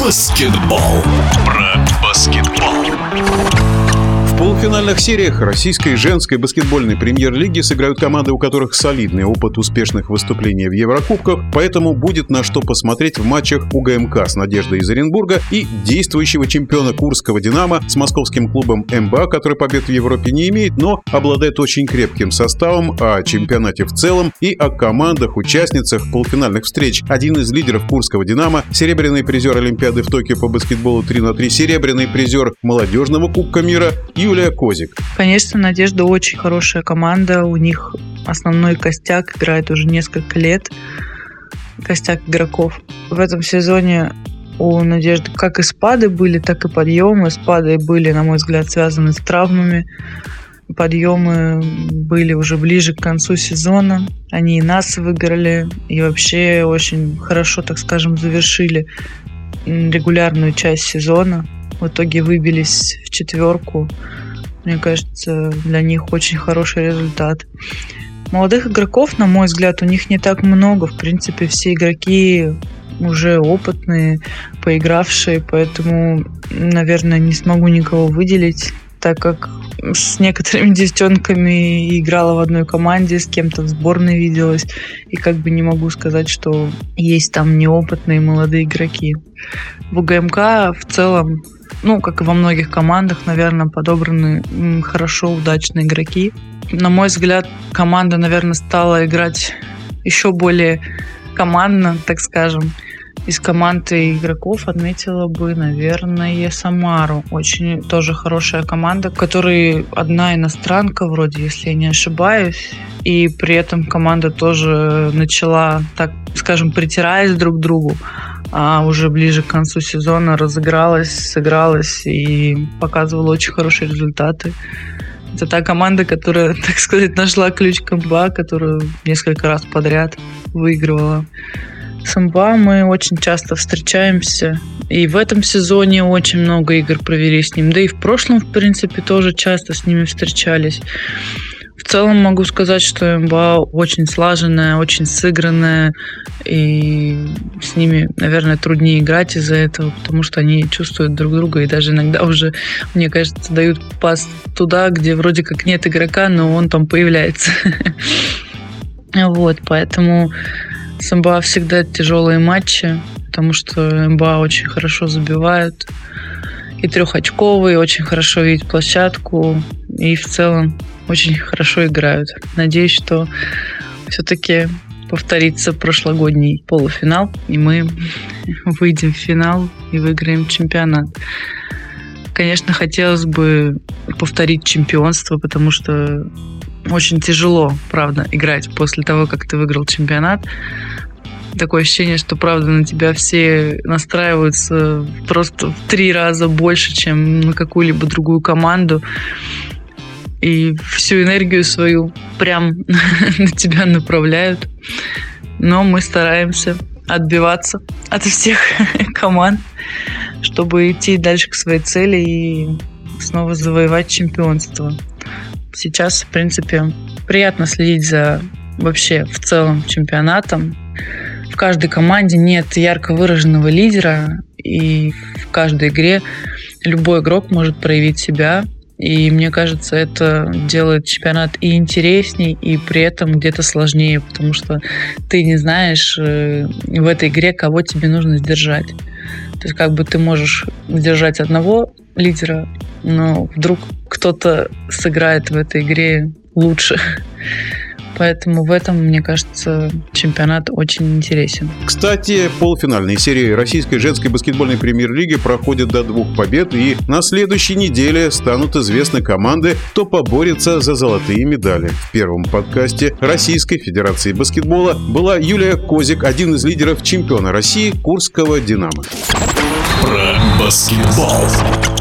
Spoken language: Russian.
Баскетбол. Про баскетбол полуфинальных сериях российской женской баскетбольной премьер-лиги сыграют команды, у которых солидный опыт успешных выступлений в Еврокубках, поэтому будет на что посмотреть в матчах УГМК с Надеждой из Оренбурга и действующего чемпиона Курского «Динамо» с московским клубом МБА, который побед в Европе не имеет, но обладает очень крепким составом, о чемпионате в целом и о командах, участницах полуфинальных встреч. Один из лидеров Курского «Динамо», серебряный призер Олимпиады в Токио по баскетболу 3 на 3, серебряный призер молодежного Кубка мира и Юлия Козик. Конечно, Надежда очень хорошая команда. У них основной костяк играет уже несколько лет. Костяк игроков. В этом сезоне у Надежды как и спады были, так и подъемы. Спады были, на мой взгляд, связаны с травмами. Подъемы были уже ближе к концу сезона. Они и нас выиграли, и вообще очень хорошо, так скажем, завершили регулярную часть сезона в итоге выбились в четверку. Мне кажется, для них очень хороший результат. Молодых игроков, на мой взгляд, у них не так много. В принципе, все игроки уже опытные, поигравшие, поэтому, наверное, не смогу никого выделить, так как с некоторыми девчонками играла в одной команде, с кем-то в сборной виделась, и как бы не могу сказать, что есть там неопытные молодые игроки. В УГМК в целом ну, как и во многих командах, наверное, подобраны хорошо, удачные игроки. На мой взгляд, команда, наверное, стала играть еще более командно, так скажем. Из команды игроков отметила бы, наверное, Самару. Очень тоже хорошая команда, в которой одна иностранка вроде, если я не ошибаюсь. И при этом команда тоже начала, так скажем, притираясь друг к другу а уже ближе к концу сезона разыгралась, сыгралась и показывала очень хорошие результаты. Это та команда, которая, так сказать, нашла ключ к МБА, которую несколько раз подряд выигрывала. С МБА мы очень часто встречаемся. И в этом сезоне очень много игр провели с ним. Да и в прошлом, в принципе, тоже часто с ними встречались. В целом могу сказать, что МБА очень слаженная, очень сыгранная, и с ними, наверное, труднее играть из-за этого, потому что они чувствуют друг друга, и даже иногда уже, мне кажется, дают пас туда, где вроде как нет игрока, но он там появляется. Вот, поэтому с МБА всегда тяжелые матчи, потому что МБА очень хорошо забивают, и трехочковые, очень хорошо видят площадку, и в целом очень хорошо играют. Надеюсь, что все-таки повторится прошлогодний полуфинал, и мы выйдем в финал и выиграем чемпионат. Конечно, хотелось бы повторить чемпионство, потому что очень тяжело, правда, играть после того, как ты выиграл чемпионат. Такое ощущение, что, правда, на тебя все настраиваются просто в три раза больше, чем на какую-либо другую команду и всю энергию свою прям на тебя направляют. Но мы стараемся отбиваться от всех команд, чтобы идти дальше к своей цели и снова завоевать чемпионство. Сейчас, в принципе, приятно следить за вообще в целом чемпионатом. Каждой команде нет ярко выраженного лидера, и в каждой игре любой игрок может проявить себя и мне кажется, это делает чемпионат и интересней, и при этом где-то сложнее, потому что ты не знаешь э, в этой игре, кого тебе нужно сдержать. То есть как бы ты можешь сдержать одного лидера, но вдруг кто-то сыграет в этой игре лучше. Поэтому в этом, мне кажется, чемпионат очень интересен. Кстати, полуфинальные серии российской женской баскетбольной премьер-лиги проходят до двух побед, и на следующей неделе станут известны команды, кто поборется за золотые медали. В первом подкасте Российской Федерации баскетбола была Юлия Козик, один из лидеров чемпиона России Курского «Динамо». Про баскетбол.